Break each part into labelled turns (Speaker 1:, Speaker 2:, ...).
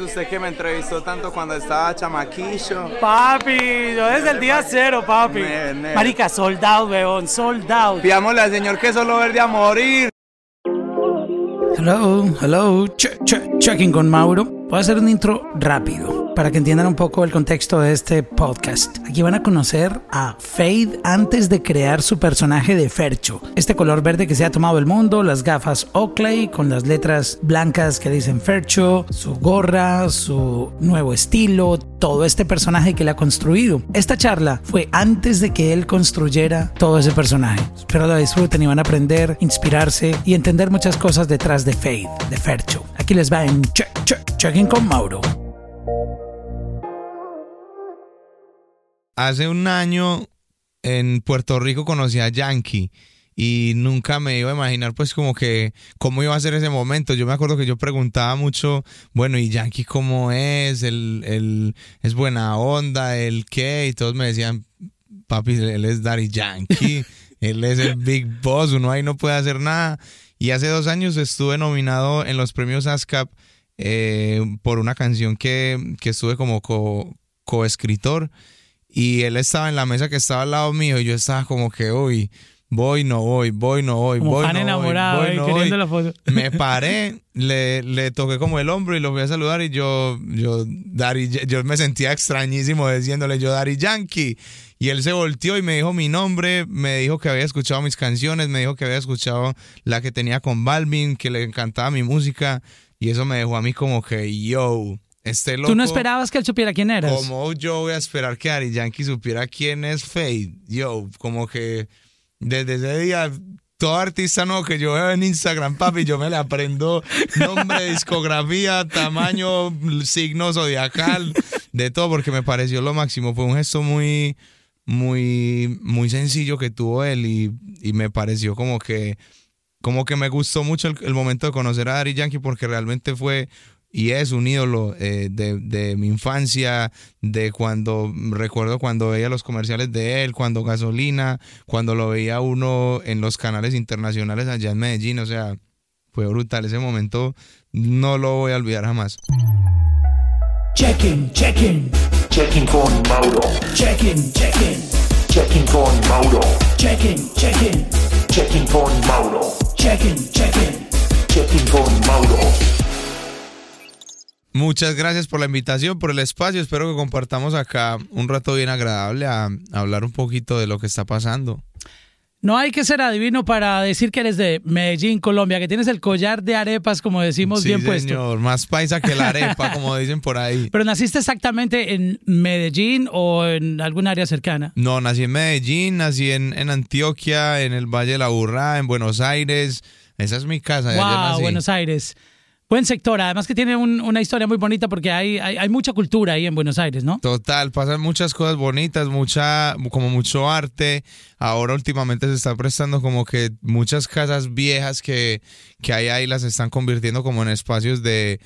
Speaker 1: Usted que me entrevistó tanto cuando estaba chamaquillo.
Speaker 2: Papi, yo desde el día cero, papi.
Speaker 1: Ne- ne-
Speaker 2: Marica, soldado, weón, soldado.
Speaker 1: Pidámosle al señor que solo verde a morir.
Speaker 2: Hello, hello, che- che- checking con Mauro. Voy a hacer un intro rápido para que entiendan un poco el contexto de este podcast. Aquí van a conocer a Fade antes de crear su personaje de Fercho. Este color verde que se ha tomado el mundo, las gafas Oakley con las letras blancas que dicen Fercho, su gorra, su nuevo estilo, todo este personaje que le ha construido. Esta charla fue antes de que él construyera todo ese personaje. Espero la disfruten y van a aprender, inspirarse y entender muchas cosas detrás de Fade, de Fercho. Aquí les va en Check, Con Mauro.
Speaker 3: Hace un año en Puerto Rico conocí a Yankee y nunca me iba a imaginar pues como que cómo iba a ser ese momento. Yo me acuerdo que yo preguntaba mucho, bueno, ¿y Yankee cómo es? ¿El, el- es buena onda? ¿El qué? Y todos me decían, papi, él es Daddy Yankee, él es el Big Boss, uno ahí no puede hacer nada. Y hace dos años estuve nominado en los premios ASCAP eh, por una canción que, que estuve como co- coescritor y él estaba en la mesa que estaba al lado mío y yo estaba como que, uy, voy, no voy, voy, no voy,
Speaker 2: Como
Speaker 3: voy,
Speaker 2: fan
Speaker 3: no
Speaker 2: enamorado,
Speaker 3: voy, voy,
Speaker 2: eh,
Speaker 3: no
Speaker 2: queriendo
Speaker 3: voy.
Speaker 2: la foto.
Speaker 3: Me paré, le, le toqué como el hombro y lo fui a saludar y yo, yo, Daddy- yo me sentía extrañísimo diciéndole yo, Daddy Yankee. Y él se volteó y me dijo mi nombre, me dijo que había escuchado mis canciones, me dijo que había escuchado la que tenía con Balvin, que le encantaba mi música. Y eso me dejó a mí como que, yo, este loco.
Speaker 2: ¿Tú no esperabas que él supiera quién eras?
Speaker 3: ¿Cómo yo voy a esperar que Ari Yankee supiera quién es Fade? Yo, como que desde ese día, todo artista nuevo que yo veo en Instagram, papi, yo me le aprendo nombre, discografía, tamaño, signo zodiacal, de todo, porque me pareció lo máximo. Fue un gesto muy, muy, muy sencillo que tuvo él y, y me pareció como que, como que me gustó mucho el, el momento de conocer a Ari Yankee porque realmente fue y es un ídolo eh, de, de mi infancia, de cuando recuerdo cuando veía los comerciales de él, cuando gasolina, cuando lo veía uno en los canales internacionales allá en Medellín, o sea, fue brutal ese momento, no lo voy a olvidar jamás.
Speaker 2: Checking, checking,
Speaker 4: Checking con Mauro.
Speaker 2: checking, checking,
Speaker 4: Checking con Mauro.
Speaker 2: checking, checking,
Speaker 4: Checking con Mauro.
Speaker 2: Checking, checking.
Speaker 4: Checking con Mauro.
Speaker 3: Muchas gracias por la invitación, por el espacio, espero que compartamos acá un rato bien agradable a hablar un poquito de lo que está pasando.
Speaker 2: No hay que ser adivino para decir que eres de Medellín, Colombia, que tienes el collar de arepas, como decimos,
Speaker 3: sí,
Speaker 2: bien puesto.
Speaker 3: señor, más paisa que la arepa, como dicen por ahí.
Speaker 2: Pero naciste exactamente en Medellín o en algún área cercana.
Speaker 3: No, nací en Medellín, nací en, en Antioquia, en el Valle de la Burrá, en Buenos Aires. Esa es mi casa.
Speaker 2: Wow,
Speaker 3: nací.
Speaker 2: Buenos Aires. Buen sector, además que tiene un- una historia muy bonita porque hay, hay, hay mucha cultura ahí en Buenos Aires, ¿no?
Speaker 3: Total, pasan muchas cosas bonitas, mucha, como mucho arte. Ahora últimamente se está prestando como que muchas casas viejas que, que hay ahí las están convirtiendo como en espacios de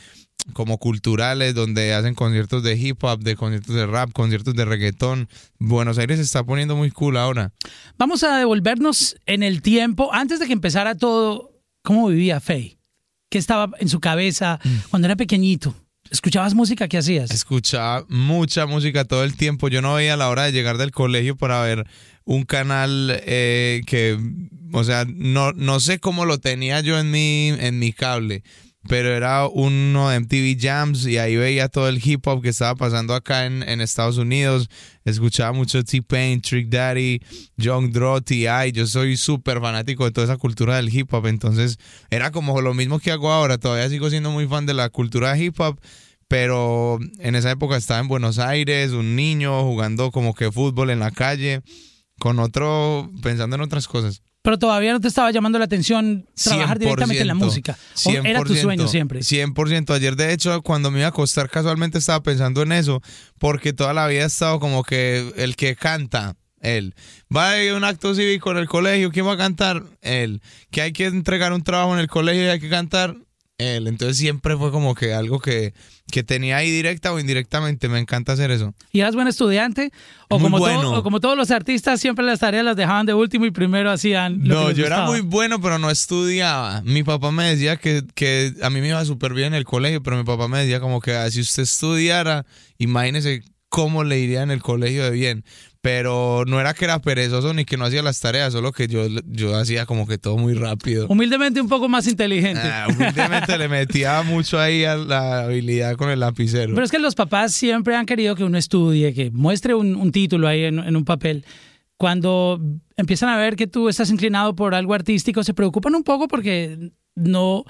Speaker 3: como culturales donde hacen conciertos de hip hop, de conciertos de rap, conciertos de reggaetón. Buenos Aires se está poniendo muy cool ahora.
Speaker 2: Vamos a devolvernos en el tiempo, antes de que empezara todo, ¿cómo vivía Faye? ¿Qué estaba en su cabeza
Speaker 3: Mm.
Speaker 2: cuando era pequeñito? ¿Escuchabas música? ¿Qué hacías?
Speaker 3: Escuchaba mucha música todo el tiempo. Yo no veía la hora de llegar del colegio para ver un canal eh, que, o sea, no, no sé cómo lo tenía yo en mi, en mi cable, pero era uno de MTV Jams y ahí veía todo el hip hop que estaba pasando acá en, en Estados Unidos. Escuchaba mucho T-Pain, Trick Daddy, Young Draw, T.I. Yo soy súper fanático de toda esa cultura del hip hop, entonces era como lo mismo que hago ahora. Todavía sigo siendo muy fan de la cultura hip hop pero en esa época estaba en Buenos Aires, un niño jugando como que fútbol en la calle, con otro, pensando en otras cosas.
Speaker 2: Pero todavía no te estaba llamando la atención trabajar directamente en la
Speaker 3: 100%,
Speaker 2: música. ¿O era tu
Speaker 3: 100%,
Speaker 2: sueño siempre.
Speaker 3: 100%. Ayer, de hecho, cuando me iba a acostar, casualmente estaba pensando en eso, porque toda la vida he estado como que el que canta, él. Va a un acto cívico en el colegio, ¿quién va a cantar? Él. Que hay que entregar un trabajo en el colegio y hay que cantar, él. Entonces siempre fue como que algo que, que tenía ahí directa o indirectamente. Me encanta hacer eso.
Speaker 2: ¿Y eras buen estudiante? ¿O
Speaker 3: Muy
Speaker 2: como,
Speaker 3: bueno.
Speaker 2: todo- o como todos los artistas, siempre las tareas las dejaban de último y primero hacían lo
Speaker 3: No,
Speaker 2: que les
Speaker 3: yo era muy bueno, pero no estudiaba. Mi papá me decía que, que a mí me iba súper bien en el colegio, pero mi papá me decía como que ah, si usted estudiara, imagínese cómo le iría en el colegio de bien. Pero no era que era perezoso ni que no hacía las tareas, solo que yo, yo hacía como que todo muy rápido.
Speaker 2: Humildemente un poco más inteligente.
Speaker 3: Ah, humildemente le metía mucho ahí a la habilidad con el lapicero.
Speaker 2: Pero es que los papás siempre han querido que uno estudie, que muestre un, un título ahí en, en un papel. Cuando empiezan a ver que tú estás inclinado por algo artístico, se preocupan un poco porque no,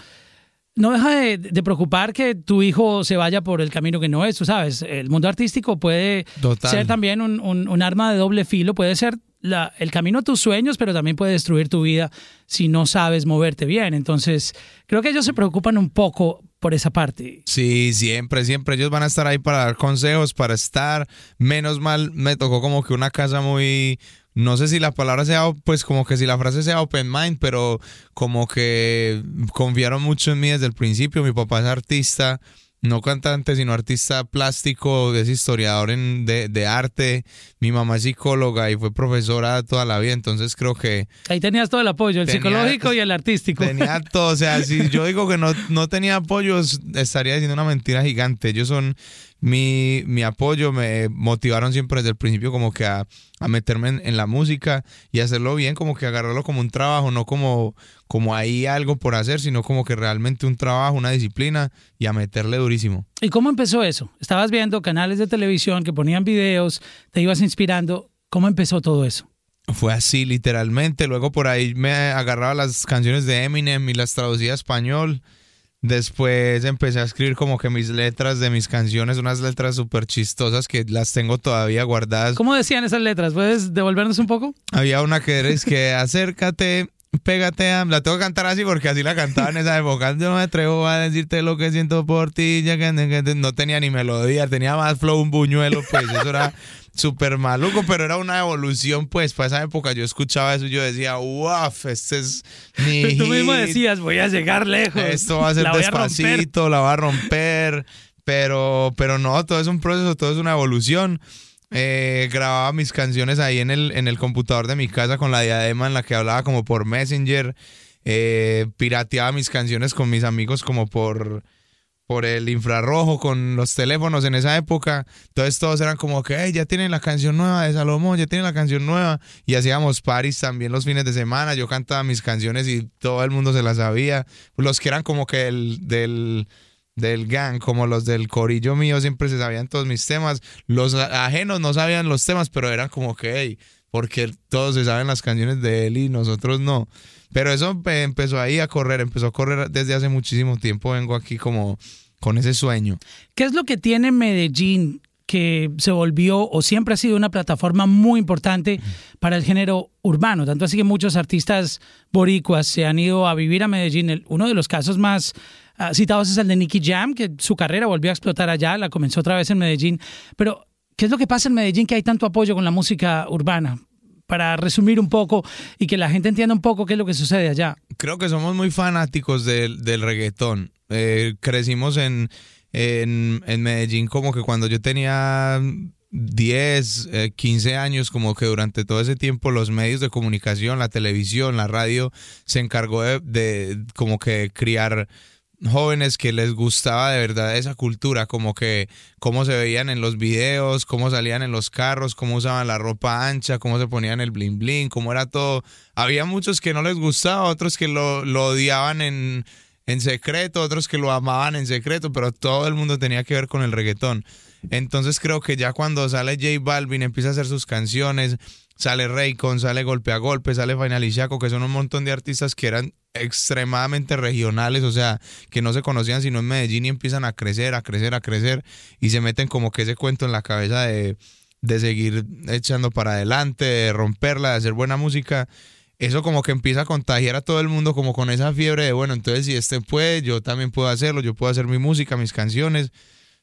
Speaker 2: no deja de, de preocupar que tu hijo se vaya por el camino que no es. Tú sabes, el mundo artístico puede
Speaker 3: Total.
Speaker 2: ser también un, un- un arma de doble filo, puede ser la- el camino a tus sueños, pero también puede destruir tu vida si no sabes moverte bien. Entonces, creo que ellos se preocupan un poco por esa parte.
Speaker 3: Sí, siempre, siempre. Ellos van a estar ahí para dar consejos, para estar. Menos mal, me tocó como que una casa muy. No sé si la palabra sea, pues como que si la frase sea open mind, pero como que confiaron mucho en mí desde el principio. Mi papá es artista, no cantante, sino artista plástico, es historiador en, de, de arte. Mi mamá es psicóloga y fue profesora toda la vida, entonces creo que
Speaker 2: Ahí tenías todo el apoyo, el
Speaker 3: Tenía-
Speaker 2: psicológico y el artístico.
Speaker 3: Tenía todo, o sea, si yo digo que no, no tenía apoyos, estaría diciendo una mentira gigante. Ellos son mi, mi apoyo, me motivaron siempre desde el principio como que a, a meterme en, en la música y hacerlo bien, como que agarrarlo como un trabajo, no como, como ahí algo por hacer, sino como que realmente un trabajo, una disciplina y a meterle durísimo.
Speaker 2: ¿Y cómo empezó eso? Estabas viendo canales de televisión que ponían videos, te ibas inspirando. ¿Cómo empezó todo eso?
Speaker 3: Fue así, literalmente. Luego por ahí me agarraba las canciones de Eminem y las traducía a español. Después empecé a escribir como que mis letras de mis canciones, unas letras súper chistosas que las tengo todavía guardadas.
Speaker 2: ¿Cómo decían esas letras? ¿Puedes devolvernos un poco?
Speaker 3: Había una que eres que acércate, pégate a... La tengo que cantar así porque así la cantaba en esa época. Yo me atrevo a decirte lo que siento por ti. ya que- No tenía ni melodía, tenía más flow, un buñuelo, pues eso era súper maluco, pero era una evolución, pues, para esa época yo escuchaba eso y yo decía, wow, este es mi
Speaker 2: Tú mismo decías, voy a llegar lejos.
Speaker 3: Esto va a ser
Speaker 2: La a
Speaker 3: despacito, la va a romper, pero, pero no, todo es un proceso, todo es una evolución. Eh, grababa mis canciones ahí en el, en el computador de mi casa con la diadema en la que hablaba como por Messenger. Eh, pirateaba mis canciones con mis amigos como por, por el infrarrojo, con los teléfonos en esa época. Entonces todos eran como que, "Ey, ya tienen la canción nueva de Salomón, ya tienen la canción nueva. Y hacíamos paris también los fines de semana. Yo cantaba mis canciones y todo el mundo se las sabía. Los que eran como que el, del, del gang, como los del corillo mío, siempre se sabían todos mis temas. Los ajenos no sabían los temas, pero eran como que, hey, porque todos se saben las canciones de él y nosotros no. Pero eso empe- empezó ahí a correr, empezó a correr desde hace muchísimo tiempo. Vengo aquí como con ese sueño.
Speaker 2: ¿Qué es lo que tiene Medellín que se volvió o siempre ha sido una plataforma muy importante para el género urbano? Tanto así que muchos artistas boricuas se han ido a vivir a Medellín. El- uno de los casos más ah, citados es el de Nicky Jam, que su carrera volvió a explotar allá, la comenzó otra vez en Medellín. Pero, ¿qué es lo que pasa en Medellín que hay tanto apoyo con la música urbana? Para resumir un poco y que la gente entienda un poco qué es lo que sucede allá.
Speaker 3: creo que somos muy fanáticos del, reggaetón. Eh, crecimos en Medellín como que cuando yo tenía 10, eh, 15 años, como que durante todo ese tiempo los medios de comunicación, la televisión, la radio, se encargó de, de como que criar jóvenes que les gustaba de verdad esa cultura, como que cómo se veían en los videos, cómo salían en los carros, cómo usaban la ropa ancha, cómo se ponían el bling bling, cómo era todo. Había muchos que no les gustaba, otros que lo, odiaban en, en secreto, otros que lo amaban en secreto, pero todo el mundo tenía que ver con el reggaetón. Entonces creo que ya cuando sale J Balvin, empieza a hacer sus canciones, sale Raycon, sale Golpe a Golpe, sale Final y Chaco, que son un montón de artistas que eran extremadamente regionales, o sea, que no se conocían sino en Medellín y empiezan a crecer, a crecer, a crecer y se meten como que ese cuento en la cabeza de, de seguir echando para adelante, de romperla, de hacer buena música. Eso como que empieza a contagiar a todo el mundo como con esa fiebre de, bueno, entonces si este puede, yo también puedo hacerlo, yo puedo hacer mi música, mis canciones.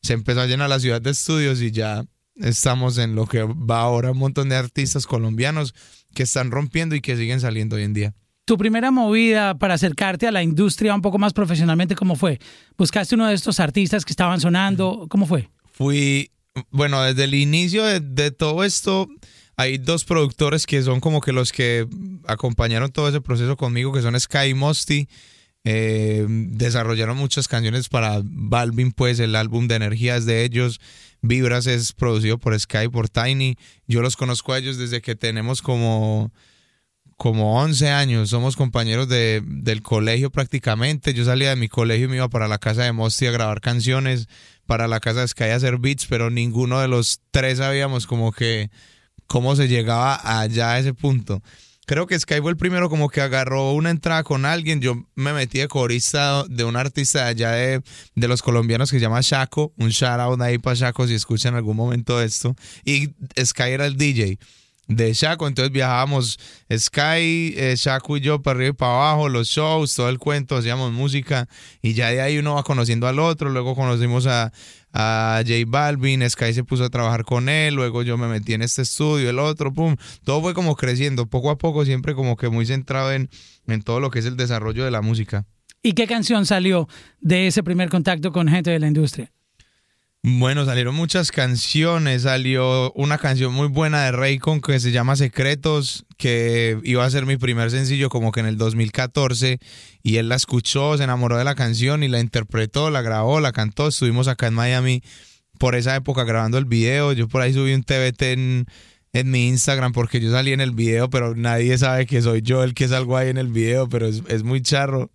Speaker 3: Se empezó a llenar la ciudad de estudios y ya estamos en lo que va ahora un montón de artistas colombianos que están rompiendo y que siguen saliendo hoy en día.
Speaker 2: tu primera movida para acercarte a la industria un poco más profesionalmente, ¿cómo fue? ¿Buscaste uno de estos artistas que estaban sonando? ¿Cómo fue?
Speaker 3: Fui, bueno, desde el inicio de, de todo esto, hay dos productores que son como que los que acompañaron todo ese proceso conmigo, que son Sky y Mosty. Eh, desarrollaron muchas canciones para Balvin, pues el álbum de energías de ellos. Vibras es producido por Sky, por Tiny. Yo los conozco a ellos desde que tenemos como, como 11 años. Somos compañeros de, del colegio prácticamente. Yo salía de mi colegio y me iba para la casa de Mosty a grabar canciones, para la casa de Sky a hacer beats, pero ninguno de los tres sabíamos como que cómo se llegaba allá a ese punto. Creo que Sky fue el primero como que agarró una entrada con alguien. Yo me metí de corista de un artista allá de, de los colombianos que se llama Shaco. Un shout out ahí para Shaco si escuchan en algún momento esto. Y Sky era el DJ de Shaco. Entonces viajábamos Sky, eh, Shaco y yo para arriba y para abajo, los shows, todo el cuento, hacíamos música. Y ya de ahí uno va conociendo al otro. Luego conocimos a, a J Balvin, Sky se puso a trabajar con él, luego yo me metí en este estudio, el otro, pum, todo fue como creciendo, poco a poco, siempre como que muy centrado en, en todo lo que es el desarrollo de la música.
Speaker 2: ¿Y qué canción salió de ese primer contacto con gente de la industria?
Speaker 3: Bueno, salieron muchas canciones. Salió una canción muy buena de Raycon que se llama Secretos, que iba a ser mi primer sencillo como que en el 2014. Y él la escuchó, se enamoró de la canción y la interpretó, la grabó, la cantó. Estuvimos acá en Miami por esa época grabando el video. Yo por ahí subí un TBT en, en mi Instagram porque yo salí en el video, pero nadie sabe que soy yo el que salgo ahí en el video, pero es, es muy charro.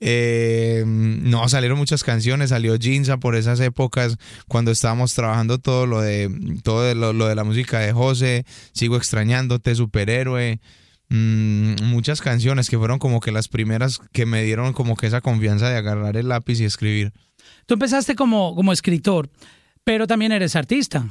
Speaker 3: Eh, no, salieron muchas canciones, salió Jinza por esas épocas cuando estábamos trabajando todo lo de todo de lo, lo de la música de José, Sigo extrañándote, Superhéroe, mm, muchas canciones que fueron como que las primeras que me dieron como que esa confianza de agarrar el lápiz y escribir.
Speaker 2: Tú empezaste como, como escritor, pero también eres artista.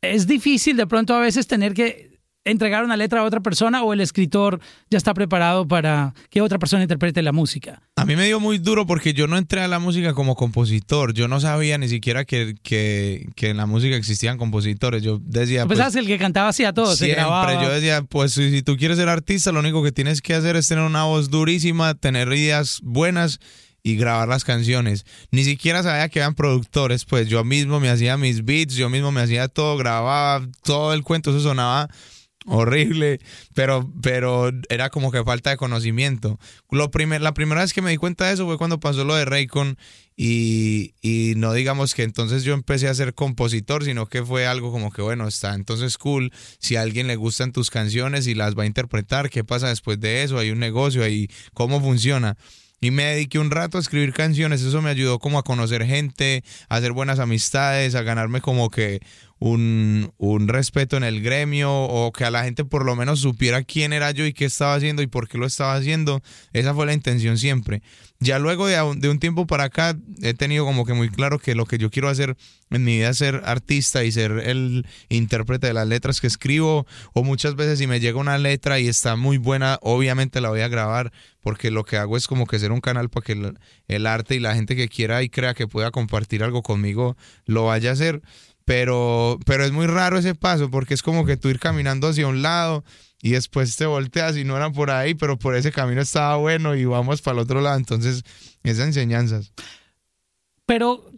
Speaker 2: Es difícil de pronto a veces tener que entregar una letra a otra persona o el escritor ya está preparado para que otra persona interprete la música.
Speaker 3: A mí me dio muy duro porque yo no entré a la música como compositor. Yo no sabía ni siquiera que, que, que en la música existían compositores. Yo decía.
Speaker 2: Tú
Speaker 3: pues,
Speaker 2: que el que cantaba hacía todo, se
Speaker 3: Siempre,
Speaker 2: grababa.
Speaker 3: yo decía, pues si, si tú quieres ser artista, lo único que tienes que hacer es tener una voz durísima, tener ideas buenas y grabar las canciones. Ni siquiera sabía que eran productores, pues yo mismo me hacía mis beats, yo mismo me hacía todo, grababa todo el cuento, eso sonaba horrible, pero, pero era como que falta de conocimiento. Lo primer, la primera vez que me di cuenta de eso fue cuando pasó lo de Raycon y, y no digamos que entonces yo empecé a ser compositor, sino que fue algo como que bueno, está entonces cool, si a alguien le gustan tus canciones y las va a interpretar, ¿qué pasa después de eso? Hay un negocio ahí, ¿cómo funciona? Y me dediqué un rato a escribir canciones, eso me ayudó como a conocer gente, a hacer buenas amistades, a ganarme como que un, un respeto en el gremio o que a la gente por lo menos supiera quién era yo y qué estaba haciendo y por qué lo estaba haciendo. Esa fue la intención siempre. Ya luego de, un- tiempo para acá he tenido como que muy claro que lo que yo quiero hacer en mi vida es ser artista y ser el intérprete de las letras que escribo o muchas veces si me llega una letra y está muy buena, obviamente la voy a grabar porque lo que hago es como que ser un canal para que el arte y la gente que quiera y crea que pueda compartir algo conmigo lo vaya a hacer. Pero, pero es muy raro ese paso porque es como que tú ir caminando hacia un lado y después te volteas y no era por ahí, pero por ese camino estaba bueno y vamos para el otro lado. Entonces, esas enseñanzas.
Speaker 2: Pero,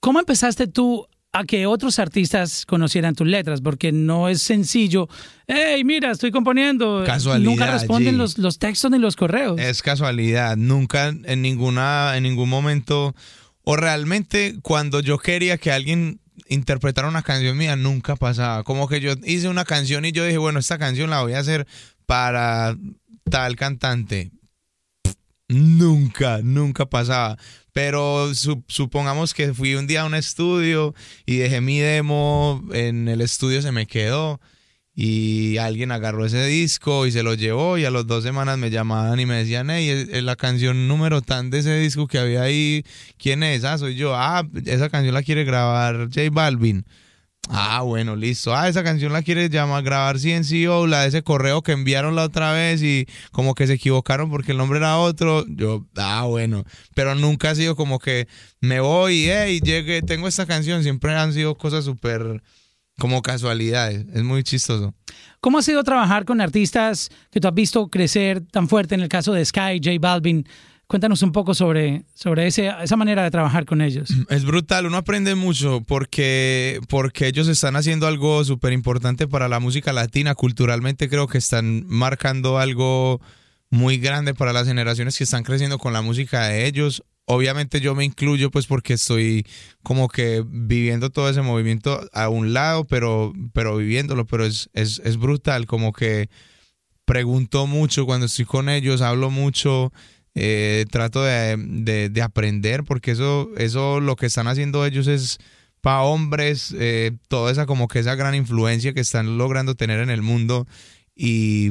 Speaker 2: ¿cómo empezaste tú a que otros artistas conocieran tus letras? Porque no es sencillo. Hey, mira, estoy componiendo.
Speaker 3: Casualidad,
Speaker 2: Nunca responden los, los textos ni los correos.
Speaker 3: Es casualidad, nunca en ninguna en ningún momento o realmente cuando yo quería que alguien interpretara una canción mía nunca pasaba, como que yo hice una canción y yo dije, bueno, esta canción la voy a hacer para tal cantante. Nunca, nunca pasaba. Pero su- supongamos que fui un día a un estudio y dejé mi demo, en el estudio se me quedó y alguien agarró ese disco y se lo llevó y a las dos semanas me llamaban y me decían, hey, es- la canción número tan de ese disco que había ahí, ¿quién es? Ah, soy yo. Ah, esa canción la quiere grabar J Balvin. Ah, bueno, listo. Ah, esa canción la quiere llamar grabar CNCO, la de ese correo que enviaron la otra vez y como que se equivocaron porque el nombre era otro. Yo, ah, bueno. Pero nunca ha sido como que me voy hey, llegué, tengo esta canción. Siempre han sido cosas súper como casualidades. Es muy chistoso.
Speaker 2: ¿Cómo ha sido trabajar con artistas que tú has visto crecer tan fuerte en el caso de Sky, J Balvin? Cuéntanos un poco sobre, sobre ese, esa manera de trabajar con ellos.
Speaker 3: Es brutal, uno aprende mucho porque, porque ellos están haciendo algo súper importante para la música latina. Culturalmente creo que están marcando algo muy grande para las generaciones que están creciendo con la música de ellos. Obviamente yo me incluyo pues porque estoy como que viviendo todo ese movimiento a un lado, pero, pero viviéndolo, pero es, es, es brutal, como que pregunto mucho cuando estoy con ellos, hablo mucho, eh, trato de, de- de aprender porque eso, eso lo que están haciendo ellos es para hombres, eh, toda esa como que esa gran influencia que están logrando tener en el mundo y,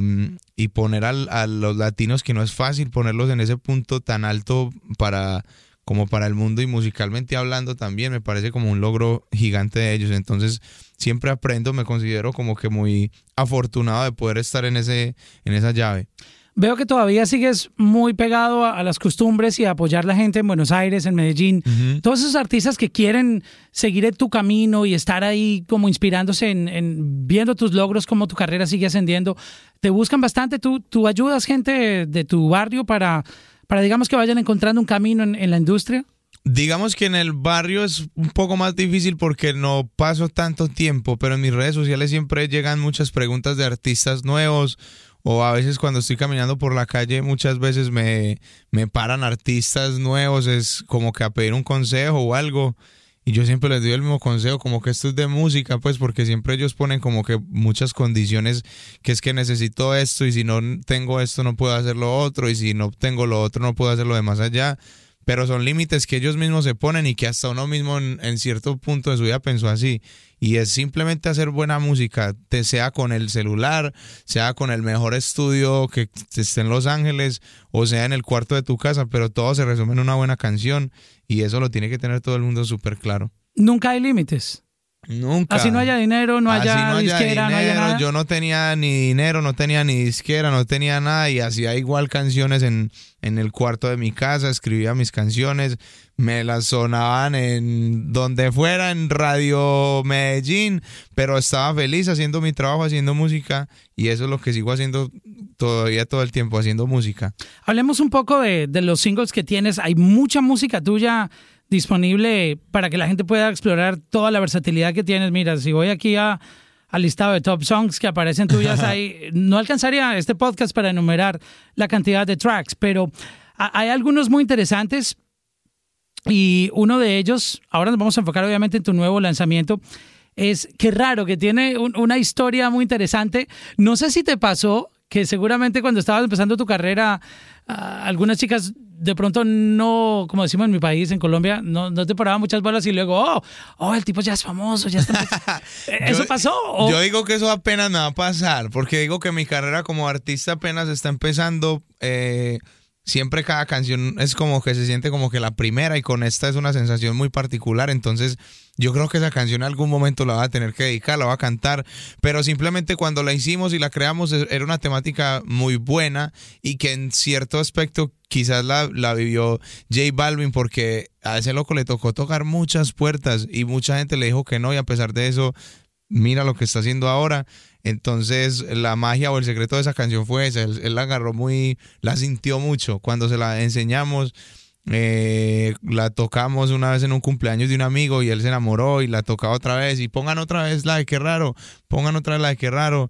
Speaker 3: y poner al- a los latinos que no es fácil ponerlos en ese punto tan alto para como para el mundo y musicalmente hablando también me parece como un logro gigante de ellos. Entonces siempre aprendo me considero como que muy afortunado de poder estar en ese en esa llave
Speaker 2: Veo que todavía sigues muy pegado a, a las costumbres y a apoyar a la gente en Buenos Aires, en Medellín. Todos esos artistas que quieren seguir en tu camino y estar ahí como inspirándose en, en viendo tus logros, cómo tu carrera sigue ascendiendo, te buscan bastante. Tú, tú ayudas gente de tu barrio para, para digamos, que vayan encontrando un camino en, en la industria.
Speaker 3: Digamos que en el barrio es un poco más difícil porque no paso tanto tiempo, pero en mis redes sociales siempre llegan muchas preguntas de artistas nuevos o a veces cuando estoy caminando por la calle muchas veces me, me paran artistas nuevos, es como que a pedir un consejo o algo. Y yo siempre les doy el mismo consejo, como que esto es de música, pues porque siempre ellos ponen como que muchas condiciones, que es que necesito esto y si no tengo esto no puedo hacer lo otro y si no tengo lo otro no puedo hacer lo de más allá pero son límites que ellos mismos se ponen y que hasta uno mismo en, cierto punto de su vida pensó así. Y es simplemente hacer buena música, te sea con el celular, sea con el mejor estudio que esté en Los Ángeles o sea en el cuarto de tu casa, pero todo se resume en una buena canción y eso lo tiene que tener todo el mundo súper claro.
Speaker 2: Nunca hay límites.
Speaker 3: Nunca.
Speaker 2: Así no haya dinero, no haya disquera, no haya nada.
Speaker 3: Yo no tenía ni dinero, no tenía ni disquera, no tenía nada y hacía igual canciones en, en el cuarto de mi casa, escribía mis canciones, me las sonaban en donde fuera, en Radio Medellín, pero estaba feliz haciendo mi trabajo, haciendo música y eso es lo que sigo haciendo todavía todo el tiempo, haciendo música.
Speaker 2: Hablemos un poco de, de los singles que tienes. Hay mucha música tuya disponible para que la gente pueda explorar toda la versatilidad que tienes. Mira, si voy aquí a, al listado de top songs que aparecen tuyas, ahí, no alcanzaría este podcast para enumerar la cantidad de tracks, pero ha- hay algunos muy interesantes y uno de ellos, ahora nos vamos a enfocar obviamente en tu nuevo lanzamiento, es que raro, que tiene un- una historia muy interesante. No sé si te pasó que seguramente cuando estabas empezando tu carrera, ah, algunas chicas de pronto no, como decimos en mi país, en Colombia, no, no te paraban muchas bolas y luego, oh, oh, el tipo ya es famoso, ya está. ¿Eso
Speaker 3: Yo-
Speaker 2: pasó? ¿O-
Speaker 3: Yo digo que eso apenas me va a pasar, porque digo que mi carrera como artista apenas está empezando. eh, siempre cada canción es como que se siente como que la primera y con esta es una sensación muy particular. Entonces yo creo que esa canción en algún momento la va a tener que dedicar, la va a cantar, pero simplemente cuando la hicimos y la creamos e- era una temática muy buena y que en cierto aspecto quizás la, la vivió J Balvin porque a ese loco le tocó tocar muchas puertas y mucha gente le dijo que no y a pesar de eso mira lo que está haciendo ahora. Entonces, la magia o el secreto de esa canción fue esa. Él, la agarró muy, la sintió mucho. Cuando se la enseñamos, eh, la tocamos una vez en un cumpleaños de un amigo y él se enamoró y la tocaba otra vez. Y pongan otra vez la de qué raro, pongan otra vez la de qué raro.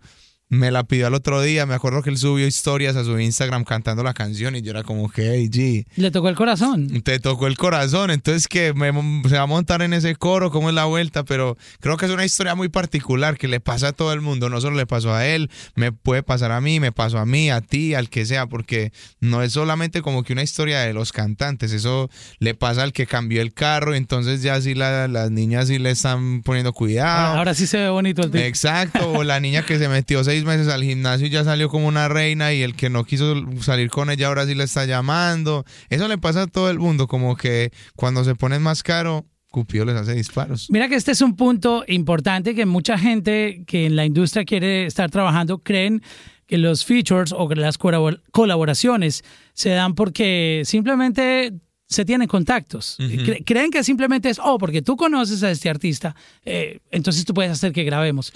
Speaker 3: Me la pidió al otro día. Me acuerdo que él subió historias a su Instagram cantando la canción y yo era como que, hey, G,
Speaker 2: Le tocó el corazón.
Speaker 3: te tocó el corazón, entonces que me- se va a montar en ese coro, cómo es la vuelta, pero creo que es una historia muy particular que le pasa a todo el mundo, no solo le pasó a él, me puede pasar a mí, me pasó a mí, a ti, al que sea, porque no es solamente como que una historia de los cantantes, eso le pasa al que cambió el carro, entonces ya sí la- las niñas sí le están poniendo cuidado.
Speaker 2: Ahora, ahora sí se ve bonito el tipo.
Speaker 3: Exacto, o la niña que se metió seis meses al gimnasio y ya salió como una reina y el que no quiso salir con ella ahora sí le está llamando. Eso le pasa a todo el mundo, como que cuando se ponen más caro, Cupido les hace disparos.
Speaker 2: Mira que este es un punto importante que mucha gente que en la industria quiere estar trabajando creen que los features o que las colabor- colaboraciones se dan porque simplemente se tienen contactos. Cre- creen que simplemente es, oh, porque tú conoces a este artista, eh, entonces tú puedes hacer que grabemos.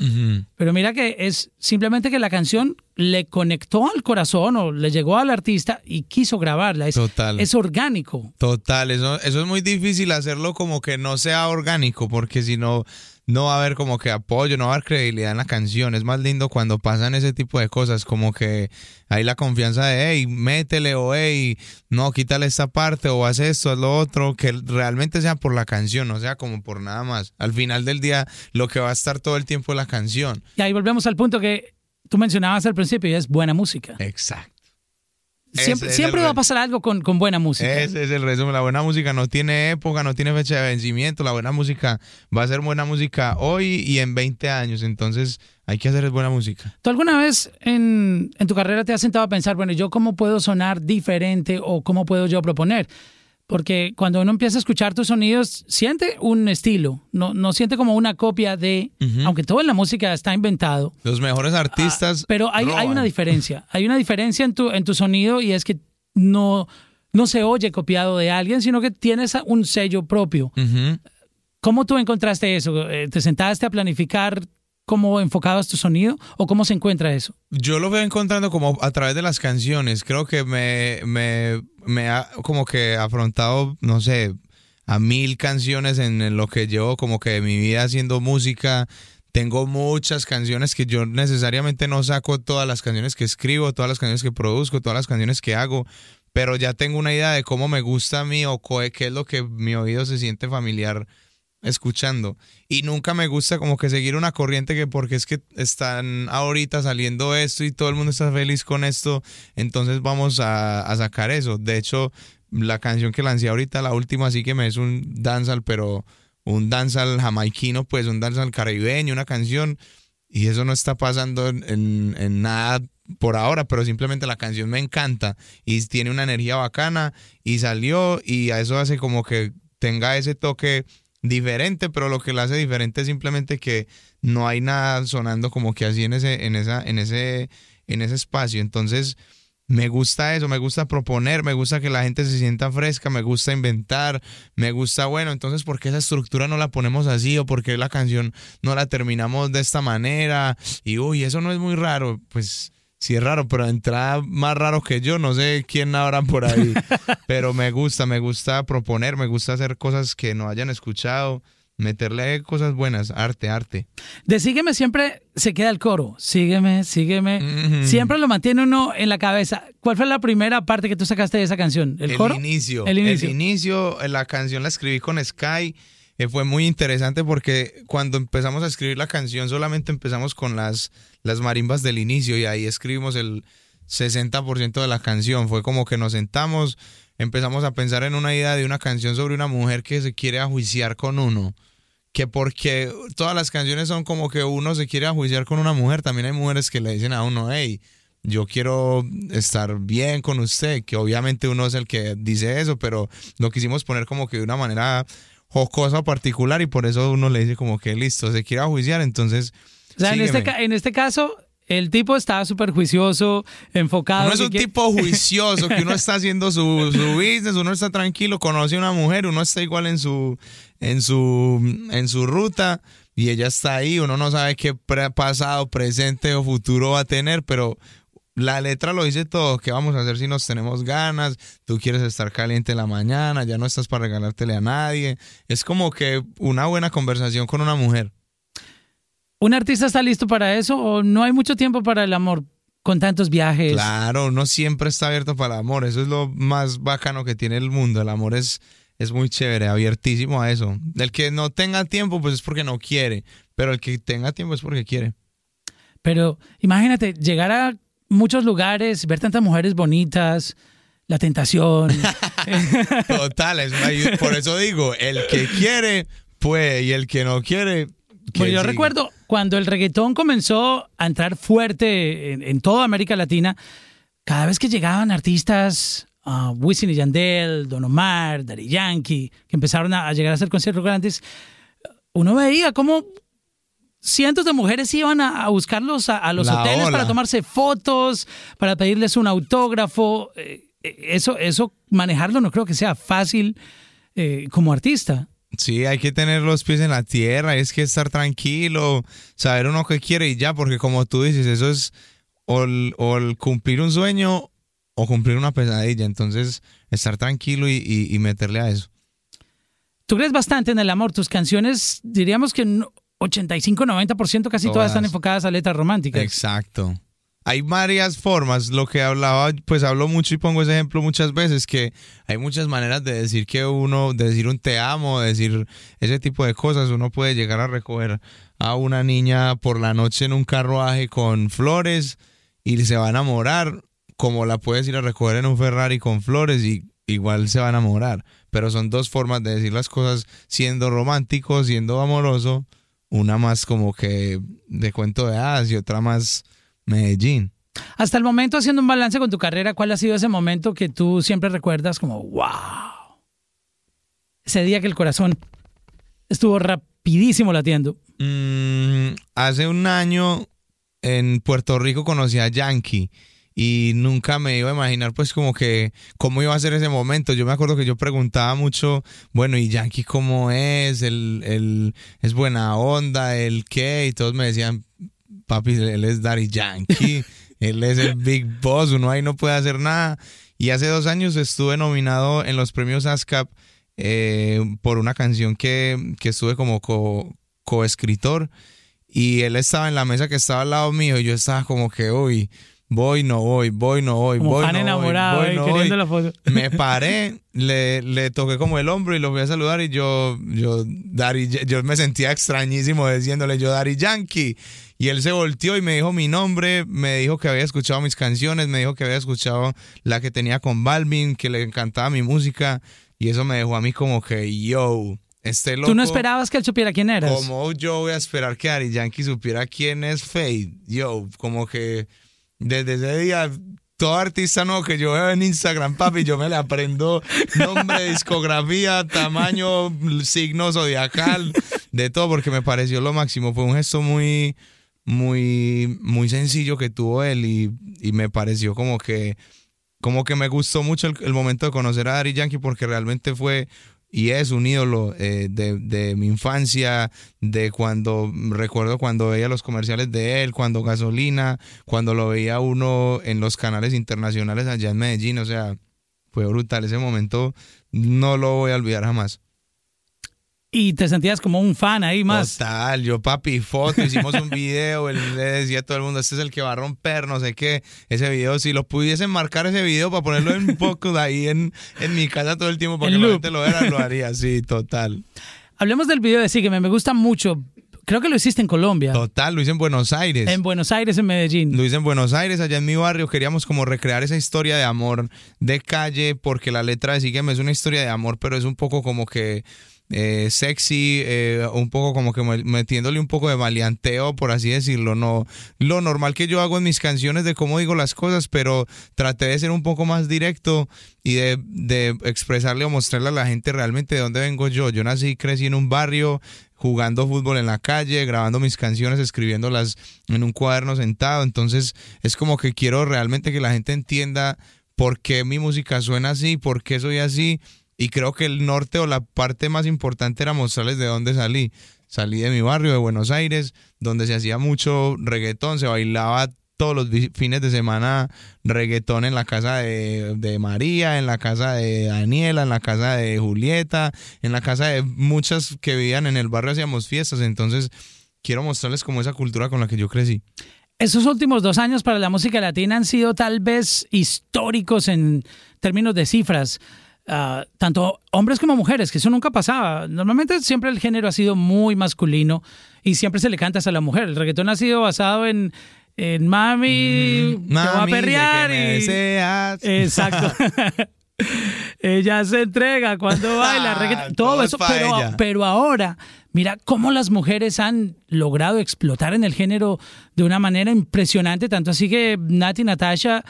Speaker 2: Pero mira que es simplemente que la canción le conectó al corazón o le llegó al artista y quiso grabarla. Es,
Speaker 3: Total.
Speaker 2: es orgánico.
Speaker 3: Total, eso, eso es muy difícil hacerlo como que no sea orgánico, porque si no, no va a haber como que apoyo, no va a haber credibilidad en la canción. Es más lindo cuando pasan ese tipo de cosas, como que hay la confianza de, hey, métele o hey, no, quítale esta parte o haz esto, haz lo otro, que realmente sea por la canción, no sea como por nada más. Al final del día, lo que va a estar todo el tiempo es la canción.
Speaker 2: Y ahí volvemos al punto que tú mencionabas al principio y es buena música.
Speaker 3: Exacto.
Speaker 2: Siempre, siempre va a pasar algo con, con buena música.
Speaker 3: Ese es el resumen. La buena música no tiene época, no tiene fecha de vencimiento. La buena música va a ser buena música hoy y en 20 años. Entonces hay que hacer buena música.
Speaker 2: ¿Tú alguna vez en, en tu carrera te has sentado a pensar, bueno, yo cómo puedo sonar diferente o cómo puedo yo proponer? Porque cuando uno empieza a escuchar tus sonidos, siente un estilo, no, no siente como una copia de, aunque todo en la música está inventado,
Speaker 3: Los mejores artistas.
Speaker 2: Ah, pero hay, hay una diferencia, hay una diferencia en tu, en tu sonido y es que no, no se oye copiado de alguien, sino que tienes un sello propio. ¿Cómo tú encontraste eso? Eh, ¿Te sentaste a planificar cómo enfocabas tu sonido o cómo se encuentra eso?
Speaker 3: Yo lo veo encontrando como a través de las canciones. Creo que me, me, me ha como que afrontado, no sé, a mil canciones en lo que llevo como que de mi vida haciendo música. Tengo muchas canciones que yo necesariamente no saco todas las canciones que escribo, todas las canciones que produzco, todas las canciones que hago, pero ya tengo una idea de cómo me gusta a mí o qué es lo que mi oído se siente familiar escuchando. Y nunca me gusta como que seguir una corriente que porque es que están ahorita saliendo esto y todo el mundo está feliz con esto, entonces vamos a, sacar eso. De hecho, la canción que lancé ahorita, la última, sí que me es un danzal, pero un danzal jamaiquino, pues un danzal caribeño, una canción. Y eso no está pasando en- en nada por ahora, pero simplemente la canción me encanta y tiene una energía bacana y salió y a eso hace como que tenga ese toque diferente, pero lo que la hace diferente es simplemente que no hay nada sonando como que así en ese, en esa, en ese, en ese espacio. Entonces, me gusta eso, me gusta proponer, me gusta que la gente se sienta fresca, me gusta inventar, me gusta, bueno, entonces, ¿por qué esa estructura no la ponemos así o por qué la canción no la terminamos de esta manera? Y, uy, eso no es muy raro, pues sí es raro, pero entrada más raro que yo, no sé quién habrá por ahí, pero me gusta, me gusta proponer, me gusta hacer cosas que no hayan escuchado, meterle cosas buenas, arte, arte.
Speaker 2: De sígueme siempre se queda el coro. Sígueme, sígueme. Siempre lo mantiene uno en la cabeza. ¿Cuál fue la primera parte que tú sacaste de esa canción? ¿El, coro?
Speaker 3: inicio.
Speaker 2: El inicio.
Speaker 3: inicio, eh, la canción la escribí con Sky. Eh, fue muy interesante porque cuando empezamos a escribir la canción solamente empezamos con las, las marimbas del inicio y ahí escribimos el 60% de la canción. Fue como que nos sentamos, empezamos a pensar en una idea de una canción sobre una mujer que se quiere ajuiciar con uno. Que porque todas las canciones son como que uno se quiere ajuiciar con una mujer, también hay mujeres que le dicen a uno, hey, yo quiero estar bien con usted, que obviamente uno es el que dice eso, pero lo quisimos poner como que de una manera jocosa particular y por eso uno le dice como que listo, se quiere ajuiciar, entonces...
Speaker 2: O sea, en este, en este caso, el tipo estaba súper juicioso, enfocado.
Speaker 3: Uno es un tipo juicioso, que uno está haciendo su, su business, uno está tranquilo, conoce a una mujer, uno está igual en su, en su, en su ruta y ella está ahí, uno no sabe qué pre- pasado, presente o futuro va a tener, pero la letra lo dice todo, ¿qué vamos a hacer si nos tenemos ganas? Tú quieres estar caliente en la mañana, ya no estás para regalártele a nadie. Es como que una buena conversación con una mujer.
Speaker 2: ¿Un artista está listo para eso o no hay mucho tiempo para el amor con tantos viajes?
Speaker 3: Claro, uno siempre está abierto para el amor. Eso es lo más bacano que tiene el mundo. El amor es, es muy chévere, abiertísimo a eso. El que no tenga tiempo, pues es porque no quiere. Pero el que tenga tiempo es porque quiere.
Speaker 2: Pero imagínate, llegar a muchos lugares, ver tantas mujeres bonitas, la tentación.
Speaker 3: Total, es por eso digo, el que quiere, puede. Y el que no quiere, que
Speaker 2: Pues yo recuerdo cuando el reggaetón comenzó a entrar fuerte en, en toda América Latina, cada vez que llegaban artistas, uh, Wisin y Yandel, Don Omar, Daddy Yankee, que empezaron a, a llegar a hacer conciertos grandes, uno veía cómo cientos de mujeres iban a, a buscarlos a, a los
Speaker 3: La
Speaker 2: hoteles
Speaker 3: ola.
Speaker 2: para tomarse fotos, para pedirles un autógrafo. eh, eh, eso, eso manejarlo no creo que sea fácil eh, como artista.
Speaker 3: Sí, hay que tener los pies en la tierra, es que estar tranquilo, saber uno qué quiere y ya, porque como tú dices, eso es o el, o el cumplir un sueño o cumplir una pesadilla. Entonces, estar tranquilo y, y- y meterle a eso.
Speaker 2: Tú crees bastante en el amor. Tus canciones, diríamos que un 85-90% casi todas.
Speaker 3: Todas.
Speaker 2: están enfocadas a letras románticas.
Speaker 3: Exacto. Hay varias formas, lo que hablaba, pues hablo mucho y pongo ese ejemplo muchas veces, que hay muchas maneras de decir que uno, de decir un te amo, de decir ese tipo de cosas. Uno puede llegar a recoger a una niña por la noche en un carruaje con flores y se va a enamorar, como la puedes ir a recoger en un Ferrari con flores y igual se va a enamorar. Pero son dos formas de decir las cosas siendo romántico, siendo amoroso, una más como que de cuento de hadas y otra más Medellín.
Speaker 2: Hasta el momento, haciendo un balance con tu carrera, ¿cuál ha sido ese momento que tú siempre recuerdas como, wow? Ese día que el corazón estuvo rapidísimo latiendo.
Speaker 3: Mm, hace un año en Puerto Rico conocí a Yankee y nunca me iba a imaginar pues como que cómo iba a ser ese momento. Yo me acuerdo que yo preguntaba mucho, bueno, ¿y Yankee cómo es? ¿El, el- es buena onda? ¿El qué? Y todos me decían, papi, él es Daddy Yankee, él es el Big Boss, uno ahí no puede hacer nada. Y hace dos años estuve nominado en los premios ASCAP eh, por una canción que, que estuve como co- coescritor y él estaba en la mesa que estaba al lado mío y yo estaba como que, uy, voy, no voy, voy, no voy,
Speaker 2: Como
Speaker 3: voy,
Speaker 2: fan
Speaker 3: no voy,
Speaker 2: enamorado,
Speaker 3: voy,
Speaker 2: eh,
Speaker 3: no
Speaker 2: queriendo
Speaker 3: voy.
Speaker 2: la foto.
Speaker 3: Me paré, le, le toqué como el hombro y lo fui a saludar y yo, yo, Daddy- yo me sentía extrañísimo diciéndole yo Daddy Yankee. Y él se volteó y me dijo mi nombre, me dijo que había escuchado mis canciones, me dijo que había escuchado la que tenía con Balvin, que le encantaba mi música. Y eso me dejó a mí como que, yo, este loco.
Speaker 2: ¿Tú no esperabas que él supiera quién eras?
Speaker 3: ¿Cómo yo voy a esperar que Ari Yankee supiera quién es Fade? Yo, como que desde ese día, todo artista nuevo que yo veo en Instagram, papi, yo me le aprendo nombre, discografía, tamaño, signo zodiacal, de todo, porque me pareció lo máximo. Fue un gesto muy, muy, muy sencillo que tuvo él y, y me pareció como que como que me gustó mucho el, el momento de conocer a Daddy Yankee porque realmente fue y es un ídolo eh, de, de mi infancia, de cuando recuerdo cuando veía los comerciales de él, cuando gasolina, cuando lo veía uno en los canales internacionales allá en Medellín, o sea, fue brutal ese momento, no lo voy a olvidar jamás.
Speaker 2: Y te sentías como un fan ahí más.
Speaker 3: Total, yo papi, foto, hicimos un video, él le decía a todo el mundo, este es el que va a romper, no sé qué, ese video, si lo pudiesen marcar ese video para ponerlo en poco de ahí en, en mi casa todo el tiempo para
Speaker 2: En
Speaker 3: que la gente lo viera, lo haría, sí, total.
Speaker 2: Hablemos del video de Sígueme, me gusta mucho. Creo que lo hiciste en Colombia.
Speaker 3: Total, lo hice en Buenos Aires.
Speaker 2: En Buenos Aires, en Medellín.
Speaker 3: Lo hice en Buenos Aires, allá en mi barrio. Queríamos como recrear esa historia de amor de calle, porque la letra de Sígueme es una historia de amor, pero es un poco como que eh, sexy, eh, un poco como que me- metiéndole un poco de maleanteo, por así decirlo. No lo normal que yo hago en mis canciones de cómo digo las cosas, pero traté de ser un poco más directo y de, de expresarle o mostrarle a la gente realmente de dónde vengo yo. Yo nací y crecí en un barrio jugando fútbol en la calle, grabando mis canciones, escribiéndolas en un cuaderno sentado. Entonces es como que quiero realmente que la gente entienda por qué mi música suena así, por qué soy así. Y creo que el norte o la parte más importante era mostrarles de dónde salí. Salí de mi barrio, de Buenos Aires, donde se hacía mucho reggaetón, se bailaba todos los fines de semana reggaetón en la casa de, de María, en la casa de Daniela, en la casa de Julieta, en la casa de muchas que vivían en el barrio, hacíamos fiestas. Entonces quiero mostrarles como esa cultura con la que yo crecí.
Speaker 2: Esos últimos dos años para la música latina han sido tal vez históricos en términos de cifras. Ah, tanto hombres como mujeres, que eso nunca pasaba. Normalmente siempre el género ha sido muy masculino y siempre se le canta a la mujer. El reggaetón ha sido basado en, en mami, te a
Speaker 3: Mm, Mami, sé
Speaker 2: perrear
Speaker 3: que me
Speaker 2: y-
Speaker 3: deseas.
Speaker 2: Exacto. Ella se entrega cuando baila
Speaker 3: Ah,
Speaker 2: reggaetón, todo
Speaker 3: todo es
Speaker 2: eso, pero, pero ahora, mira cómo las mujeres han logrado explotar en el género de una manera impresionante, tanto así que Nati, Natasha,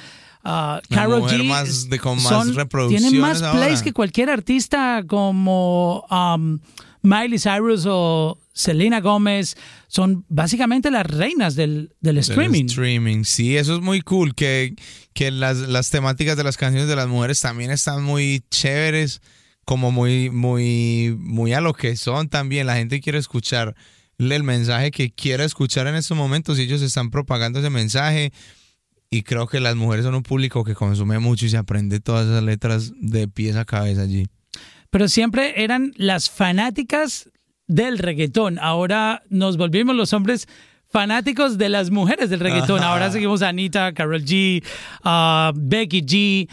Speaker 2: ah, Karol
Speaker 3: mujer
Speaker 2: G
Speaker 3: más de- con más
Speaker 2: son-
Speaker 3: reproducciones
Speaker 2: tienen más plays que cualquier artista como um, Miley Cyrus o Selena Gómez, son básicamente las reinas del, del
Speaker 3: Del
Speaker 2: streaming.
Speaker 3: streaming, sí, eso es muy cool, que, que las, las temáticas de las canciones de las mujeres también están muy chéveres, como muy, muy, muy a lo que son también. La gente quiere escuchar el mensaje que quiere escuchar en estos momentos y ellos están propagando ese mensaje. Y creo que las mujeres son un público que consume mucho y se aprende todas esas letras de pies a cabeza allí.
Speaker 2: Pero siempre eran las fanáticas del reggaetón. Ahora nos volvimos los hombres fanáticos de las mujeres del reggaetón.
Speaker 3: Ajá.
Speaker 2: Ahora seguimos a Anita, Carol G, Becky G.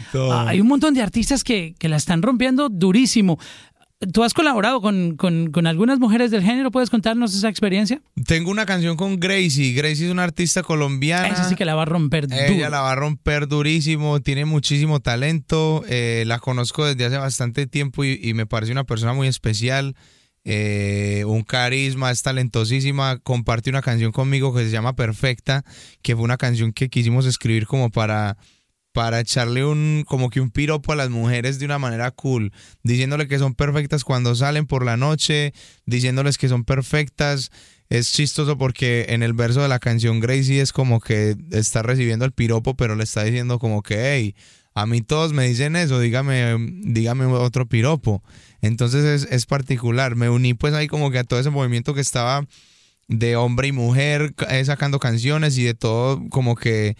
Speaker 2: Hay un montón de artistas que, que la están rompiendo durísimo. ¿Tú has colaborado con, con- con algunas mujeres del género? ¿Puedes contarnos esa experiencia?
Speaker 3: Tengo una canción con Gracie. Gracie es una artista colombiana.
Speaker 2: Esa sí que la va a romper duro.
Speaker 3: Ella la va a romper durísimo, tiene muchísimo talento, eh, la conozco desde hace bastante tiempo y, y me parece una persona muy especial, eh, un carisma, es talentosísima, comparte una canción conmigo que se llama Perfecta, que fue una canción que quisimos escribir como para para echarle un como que un piropo a las mujeres de una manera cool, diciéndole que son perfectas cuando salen por la noche, diciéndoles que son perfectas. Es chistoso porque en el verso de la canción Gracie es como que está recibiendo el piropo, pero le está diciendo como que, hey, a mí todos me dicen eso, dígame, dígame otro piropo. Entonces es, particular. Me uní pues ahí como que a todo ese movimiento que estaba de hombre y mujer eh, sacando canciones y de todo como que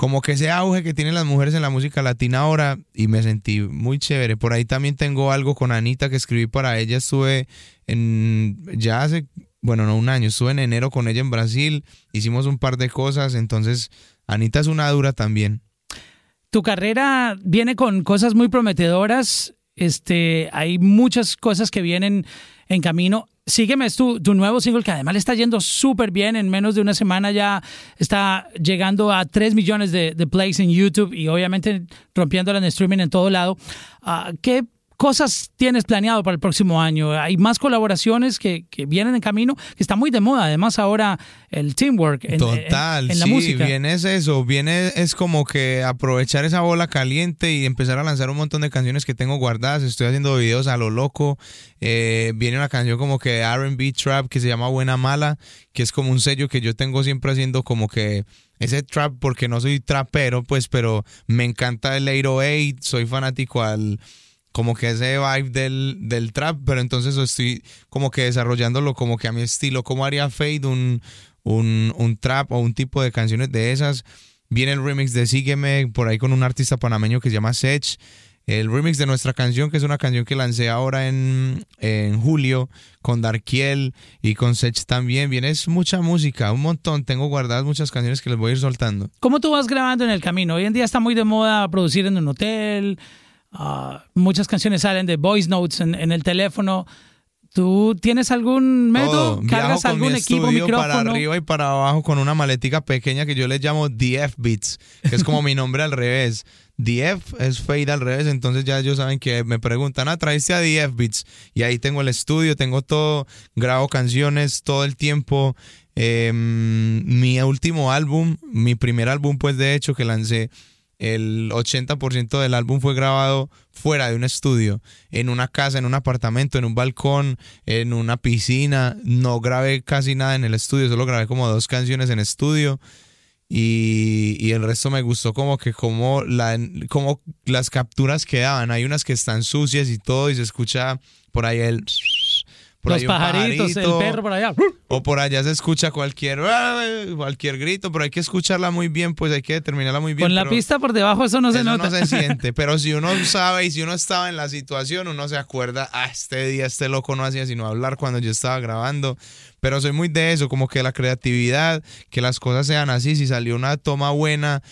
Speaker 3: como que ese auge que tienen las mujeres en la música latina ahora y me sentí muy chévere. Por ahí también tengo algo con Anita que escribí para ella. Estuve en ya hace, bueno, no un año, estuve en enero con ella en Brasil. Hicimos un par de cosas, entonces Anita es una dura también.
Speaker 2: Tu carrera viene con cosas muy prometedoras. Este, hay muchas cosas que vienen en camino. Sígueme, es tu, tu nuevo single que además está yendo súper bien. En menos de una semana ya está llegando a 3 millones de, de plays en YouTube y obviamente rompiéndola en streaming en todo lado. Ah, ¿Qué cosas tienes planeado para el próximo año? Hay más colaboraciones que, que vienen en camino, que está muy de moda. Además, ahora el teamwork en,
Speaker 3: Total,
Speaker 2: en- en la
Speaker 3: sí,
Speaker 2: música.
Speaker 3: viene es eso, viene es como que aprovechar esa bola caliente y empezar a lanzar un montón de canciones que tengo guardadas, estoy haciendo videos a lo loco, Eh, viene una canción como que R&B Trap que se llama Buena Mala, que es como un sello que yo tengo siempre haciendo como que ese trap porque no soy trapero, pues, pero me encanta el 808, soy fanático al como que ese vibe del, del trap, pero entonces estoy como que desarrollándolo como que a mi estilo, como haría Fade un, un, un trap o un tipo de canciones de esas. Viene el remix de Sígueme por ahí con un artista panameño que se llama Sech. El remix de nuestra canción, que es una canción que lancé ahora en, en julio con Darkiel y con Sech también. Viene es mucha música, un montón. Tengo guardadas muchas canciones que les voy a ir soltando.
Speaker 2: ¿Cómo tú vas grabando en el camino? Hoy en día está muy de moda producir en un hotel. Ah, muchas canciones salen de voice notes en, en el teléfono. ¿Tú tienes algún método?
Speaker 3: Todo.
Speaker 2: ¿Cargas
Speaker 3: con
Speaker 2: algún
Speaker 3: mi
Speaker 2: equipo,
Speaker 3: estudio para
Speaker 2: micrófono?
Speaker 3: arriba y para abajo con una maletica pequeña que yo le llamo DF Beats, que es como mi nombre al revés. DF es Fade al revés, entonces ya ellos saben que me preguntan, ah, traiste a DF Beats. Y ahí tengo el estudio, tengo todo, grabo canciones todo el tiempo. Eh, mi último álbum, mi primer álbum pues de hecho que lancé, el 80% del álbum fue grabado fuera de un estudio, en una casa, en un apartamento, en un balcón, en una piscina. No grabé casi nada en el estudio, solo grabé como dos canciones en estudio. Y, y el resto me gustó como que como, la, como las capturas quedaban. Hay unas que están sucias y todo y se escucha por ahí el... Por
Speaker 2: Los pajaritos, el
Speaker 3: pajarito.
Speaker 2: perro por allá.
Speaker 3: O por allá se escucha cualquier cualquier grito, pero hay que escucharla muy bien, pues hay que determinarla muy bien.
Speaker 2: Con la pista por debajo eso no se
Speaker 3: eso
Speaker 2: nota.
Speaker 3: no se siente, pero si uno sabe y si uno estaba en la situación, uno se acuerda, ah, este día este loco no hacía sino hablar cuando yo estaba grabando. Pero soy muy de eso, como que la creatividad, que las cosas sean así, si salió una toma buena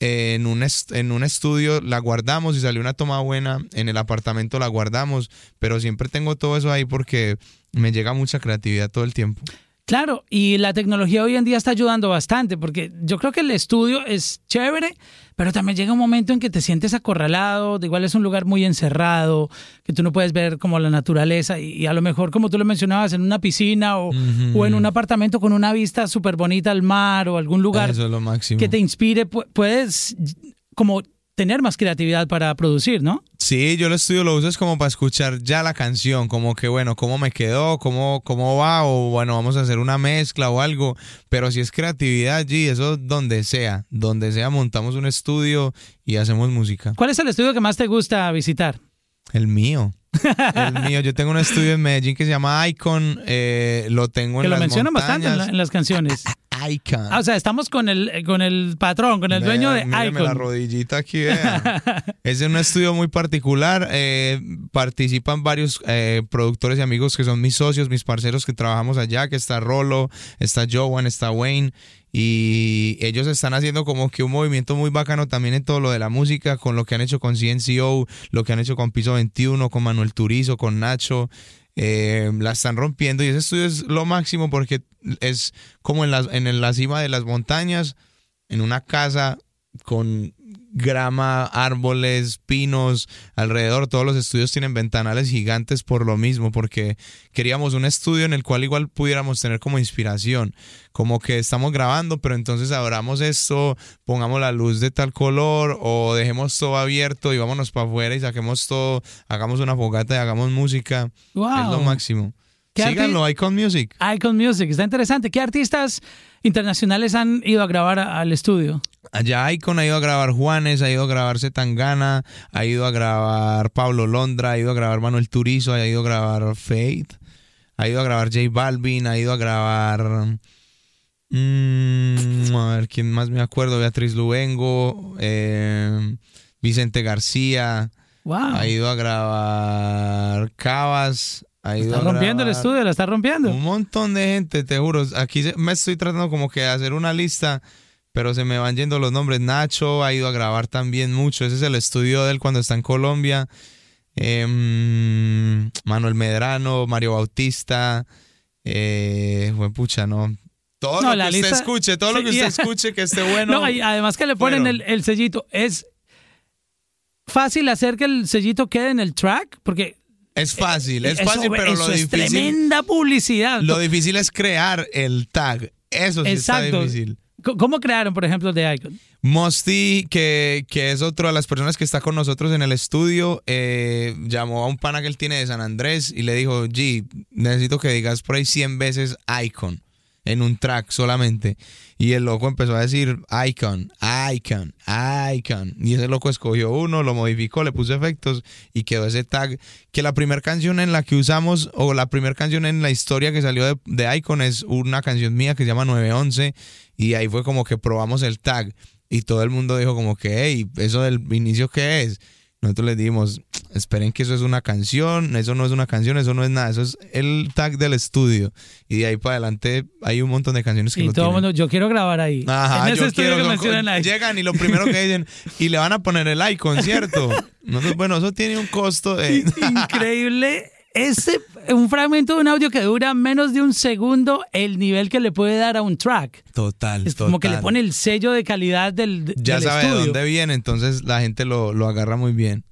Speaker 3: en un, en un estudio la guardamos, si salió una toma buena en el apartamento la guardamos, pero siempre tengo todo eso ahí porque me llega mucha creatividad todo el tiempo.
Speaker 2: Claro, y la tecnología hoy en día está ayudando bastante, porque yo creo que el estudio es chévere, pero también llega un momento en que te sientes acorralado, de igual es un lugar muy encerrado, que tú no puedes ver como la naturaleza, y, y a lo mejor, como tú lo mencionabas, en una piscina o, o en un apartamento con una vista súper bonita al mar o algún lugar
Speaker 3: Eso es lo máximo.
Speaker 2: que te inspire, pu- puedes como tener más creatividad para producir, ¿no?
Speaker 3: Sí, yo el estudio lo uso es como para escuchar ya la canción, como que bueno, cómo me quedó, cómo, cómo va, o bueno, vamos a hacer una mezcla o algo. Pero si es creatividad, G, eso donde sea, donde sea, montamos un estudio y hacemos música.
Speaker 2: ¿Cuál es el estudio que más te gusta visitar?
Speaker 3: El mío. El mío. Yo tengo un estudio en Medellín que se llama Icon. eh, lo tengo en
Speaker 2: Que lo
Speaker 3: las
Speaker 2: mencionan bastante en, la-
Speaker 3: montañas.
Speaker 2: en las canciones.
Speaker 3: Icon.
Speaker 2: Ah, o sea, estamos con el, con el patrón, con el dueño de
Speaker 3: míreme la
Speaker 2: Icon.
Speaker 3: rodillita aquí, es un estudio muy particular. eh, participan varios eh, productores y amigos que son mis socios, mis parceros que trabajamos allá, que está Rolo, está Joan, está Wayne. Y ellos están haciendo como que un movimiento muy bacano también en todo lo de la música, con lo que han hecho con CNCO, lo que han hecho con Piso 21, con Manuel Turizo, con Nacho. Eh, la están rompiendo. Y ese estudio es lo máximo porque es como en la, en la cima de las montañas, en una casa con grama, árboles, pinos, alrededor todos los estudios tienen ventanales gigantes por lo mismo, porque queríamos un estudio en el cual igual pudiéramos tener como inspiración, como que estamos grabando, pero entonces abramos esto, pongamos la luz de tal color o dejemos todo abierto y vámonos para afuera y saquemos todo, hagamos una fogata y hagamos música.
Speaker 2: Wow.
Speaker 3: Es lo máximo.
Speaker 2: ¿Qué arti-
Speaker 3: Síganlo, Icon Music.
Speaker 2: Icon Music, está interesante. ¿Qué artistas internacionales han ido a grabar a- al estudio?
Speaker 3: Allá Icon ha ido a grabar Juanes, ha ido a grabar Zetangana, ha ido a grabar Pablo Londra, ha ido a grabar Manuel Turizo, ha ido a grabar Fate, ha ido a grabar J Balvin, ha ido a grabar. mm, a ver, ¿quién más me acuerdo? Beatriz Luengo, eh, Vicente García,
Speaker 2: Wow.
Speaker 3: ha ido a grabar Cabas, ha ido
Speaker 2: Está rompiendo el estudio, la está rompiendo.
Speaker 3: un montón de gente, te juro. Aquí me estoy tratando como que de hacer una lista, pero se me van yendo los nombres. Nacho ha ido a grabar también mucho. Ese es el estudio de él cuando está en Colombia. Em, Manuel Medrano, Mario Bautista. Eh, buen pucha, no. Todo
Speaker 2: No,
Speaker 3: lo
Speaker 2: la
Speaker 3: que usted
Speaker 2: lista-
Speaker 3: escuche, todo lo que usted escuche que esté bueno.
Speaker 2: no, y además que le ponen el, el sellito. Es fácil hacer que el sellito quede en el track, porque
Speaker 3: es fácil, es
Speaker 2: eso-
Speaker 3: fácil, pero
Speaker 2: eso
Speaker 3: lo
Speaker 2: es
Speaker 3: difícil,
Speaker 2: tremenda publicidad.
Speaker 3: lo difícil es crear el tag. Eso sí
Speaker 2: Exacto.
Speaker 3: está difícil.
Speaker 2: ¿Cómo crearon, por ejemplo, de Icon?
Speaker 3: Mosti, que, que es otra de las personas que está con nosotros en el estudio, eh, llamó a un pana que él tiene de San Andrés y le dijo, G, necesito que digas por ahí 100 veces Icon en un track solamente. Y el loco empezó a decir Icon, Icon, Icon. Y ese loco escogió uno, lo modificó, le puso efectos y quedó ese tag. Que la primera canción en la que usamos, o la primera canción en la historia que salió de, de Icon es una canción mía que se llama 911. Y ahí fue como que probamos el tag. Y todo el mundo dijo como que, hey, ¿eso del inicio qué es? Nosotros les dijimos, esperen que eso es una canción, eso no es una canción, eso no es nada, eso es el tag del estudio. Y de ahí para adelante hay un montón de canciones que
Speaker 2: Y
Speaker 3: lo
Speaker 2: todo
Speaker 3: tienen.
Speaker 2: mundo, yo quiero grabar ahí.
Speaker 3: Ajá,
Speaker 2: en ese
Speaker 3: yo
Speaker 2: estudio
Speaker 3: quiero,
Speaker 2: que mencionan ahí.
Speaker 3: llegan y lo primero que dicen, y le van a poner el icon, ¿cierto? Nosotros, bueno, eso tiene un costo de...
Speaker 2: Increíble. Ese, un fragmento de un audio que dura menos de un segundo, el nivel que le puede dar a un track.
Speaker 3: Total,
Speaker 2: Es como que le pone el sello de calidad del,
Speaker 3: Ya
Speaker 2: del
Speaker 3: sabe de dónde viene, entonces la gente lo, lo agarra muy bien.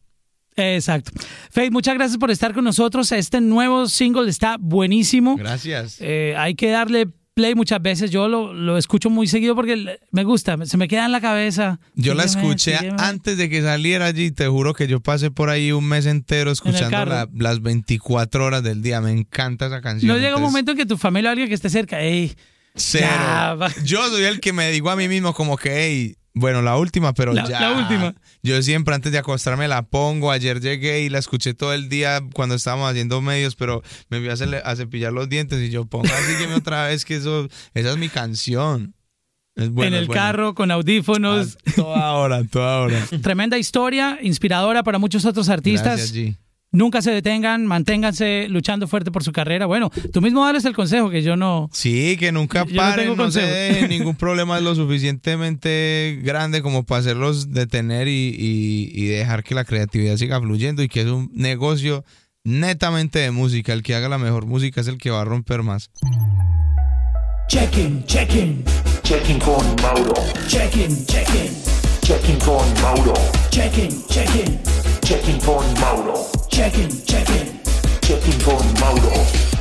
Speaker 2: Exacto. Faith, muchas gracias por estar con nosotros. Este nuevo single está buenísimo.
Speaker 3: Gracias.
Speaker 2: Eh, hay que darle play muchas veces. Yo lo, lo escucho muy seguido porque me gusta, se me queda en la cabeza.
Speaker 3: Yo la escuché
Speaker 2: sígueme.
Speaker 3: antes de que saliera allí, te juro que yo pasé por ahí un mes entero escuchando la- las 24 horas del día. Me encanta esa canción.
Speaker 2: No llega un momento en que tu familia o alguien que esté cerca, ey,
Speaker 3: Cero.
Speaker 2: Ya.
Speaker 3: Yo soy el que me digo a mí mismo como que, hey, bueno, la última, pero
Speaker 2: La-
Speaker 3: ya.
Speaker 2: la última.
Speaker 3: Yo siempre antes de acostarme la pongo. Ayer llegué y la escuché todo el día cuando estábamos haciendo medios, pero me fui a, a cepillar los dientes y yo pongo así que otra vez que eso, esa es mi canción. Es bueno,
Speaker 2: en el carro con audífonos.
Speaker 3: A toda hora, toda hora.
Speaker 2: Tremenda historia, inspiradora para muchos otros artistas.
Speaker 3: Gracias, G.
Speaker 2: Nunca se detengan, manténganse luchando fuerte por su carrera. Bueno, tú mismo dales el consejo que yo no.
Speaker 3: Sí, que nunca
Speaker 2: no
Speaker 3: paren,
Speaker 2: tengo
Speaker 3: no, se ningún problema es lo suficientemente grande como para hacerlos detener y, y- y dejar que la creatividad siga fluyendo y que es un negocio netamente de música. El que haga la mejor música es el que va a romper más.
Speaker 2: Check-in, check-in,
Speaker 4: Checking con Mauro.
Speaker 2: check-in, check-in,
Speaker 4: Checking con Mauro.
Speaker 2: check-in, check-in,
Speaker 4: Checking con Mauro.
Speaker 2: Check-in, check-in.
Speaker 4: Checking con Mauro.